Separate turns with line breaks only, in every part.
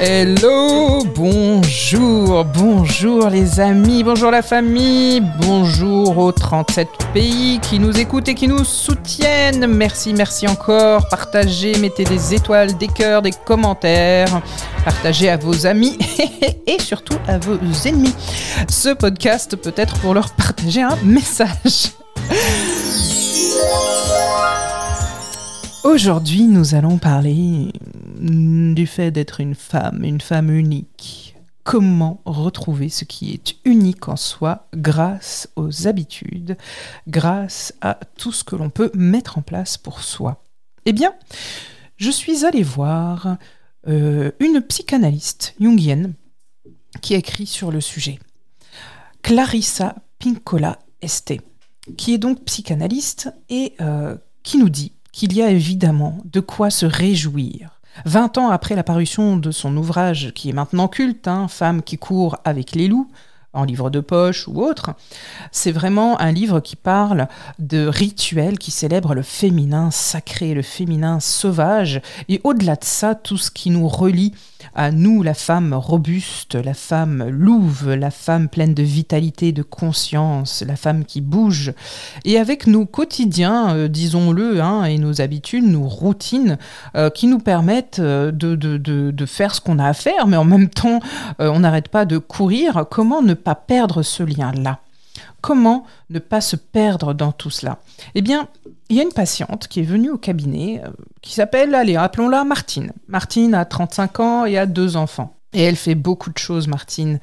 Hello, bonjour, bonjour les amis, bonjour la famille, bonjour aux 37 pays qui nous écoutent et qui nous soutiennent. Merci, merci encore. Partagez, mettez des étoiles, des cœurs, des commentaires. Partagez à vos amis et surtout à vos ennemis. Ce podcast peut être pour leur partager un message. Aujourd'hui, nous allons parler du fait d'être une femme, une femme unique. Comment retrouver ce qui est unique en soi grâce aux habitudes, grâce à tout ce que l'on peut mettre en place pour soi? Eh bien, je suis allée voir euh, une psychanalyste jungienne qui écrit sur le sujet. Clarissa Pinkola Este, qui est donc psychanalyste et euh, qui nous dit qu'il y a évidemment de quoi se réjouir. Vingt ans après la parution de son ouvrage, qui est maintenant culte, hein, Femme qui court avec les loups, en livre de poche ou autre, c'est vraiment un livre qui parle de rituels qui célèbrent le féminin sacré, le féminin sauvage, et au-delà de ça, tout ce qui nous relie à nous, la femme robuste, la femme louve, la femme pleine de vitalité, de conscience, la femme qui bouge. Et avec nos quotidiens, euh, disons-le, hein, et nos habitudes, nos routines, euh, qui nous permettent euh, de, de, de, de, faire ce qu'on a à faire, mais en même temps, on n'arrête pas de courir. Comment ne pas perdre ce lien-là? Comment ne pas se perdre dans tout cela? Eh bien, il y a une patiente qui est venue au cabinet euh, qui s'appelle, allez, appelons-la Martine. Martine a 35 ans et a deux enfants. Et elle fait beaucoup de choses, Martine.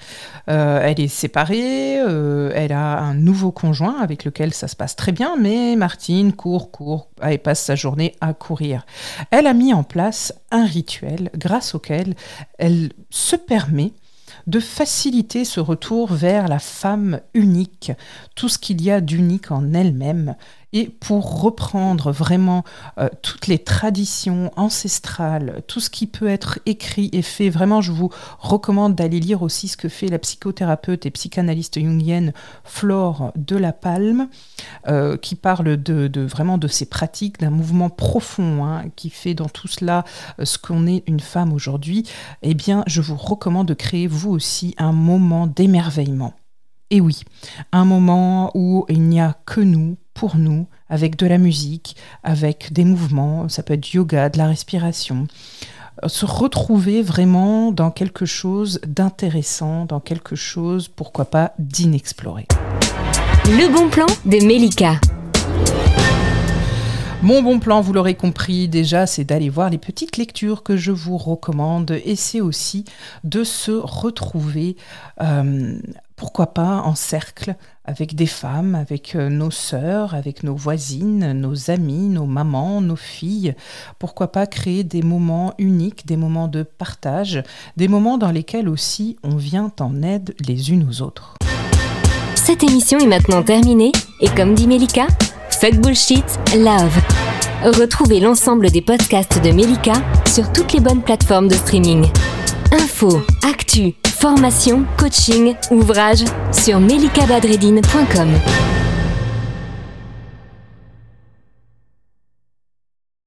Euh, elle est séparée, euh, elle a un nouveau conjoint avec lequel ça se passe très bien, mais Martine court, court, et passe sa journée à courir. Elle a mis en place un rituel grâce auquel elle se permet de faciliter ce retour vers la femme unique, tout ce qu'il y a d'unique en elle-même, et pour reprendre vraiment euh, toutes les traditions ancestrales, tout ce qui peut être écrit et fait, vraiment je vous recommande d'aller lire aussi ce que fait la psychothérapeute et psychanalyste jungienne Flore de la Palme, euh, qui parle de, vraiment de ces pratiques, d'un mouvement profond hein, qui fait dans tout cela euh, ce qu'on est une femme aujourd'hui. Eh bien, je vous recommande de créer vous aussi un moment d'émerveillement. Et oui, un moment où il n'y a que nous, pour nous, avec de la musique, avec des mouvements, ça peut être yoga, de la respiration, euh, se retrouver vraiment dans quelque chose d'intéressant, dans quelque chose, pourquoi pas, d'inexploré.
Le bon plan de Melika.
Mon bon plan, vous l'aurez compris déjà, c'est d'aller voir les petites lectures que je vous recommande et c'est aussi de se retrouver, euh, pourquoi pas, en cercle avec des femmes, avec euh, nos sœurs, avec nos voisines, nos amis, nos mamans, nos filles. Pourquoi pas créer des moments uniques, des moments de partage, des moments dans lesquels aussi on vient en aide les unes aux autres.
Cette émission est maintenant terminée et comme dit Melika, fuck bullshit, love. Retrouvez l'ensemble des podcasts de Melika sur toutes les bonnes plateformes de streaming. Info, actu, formation, coaching, ouvrage sur melikabadredine.com.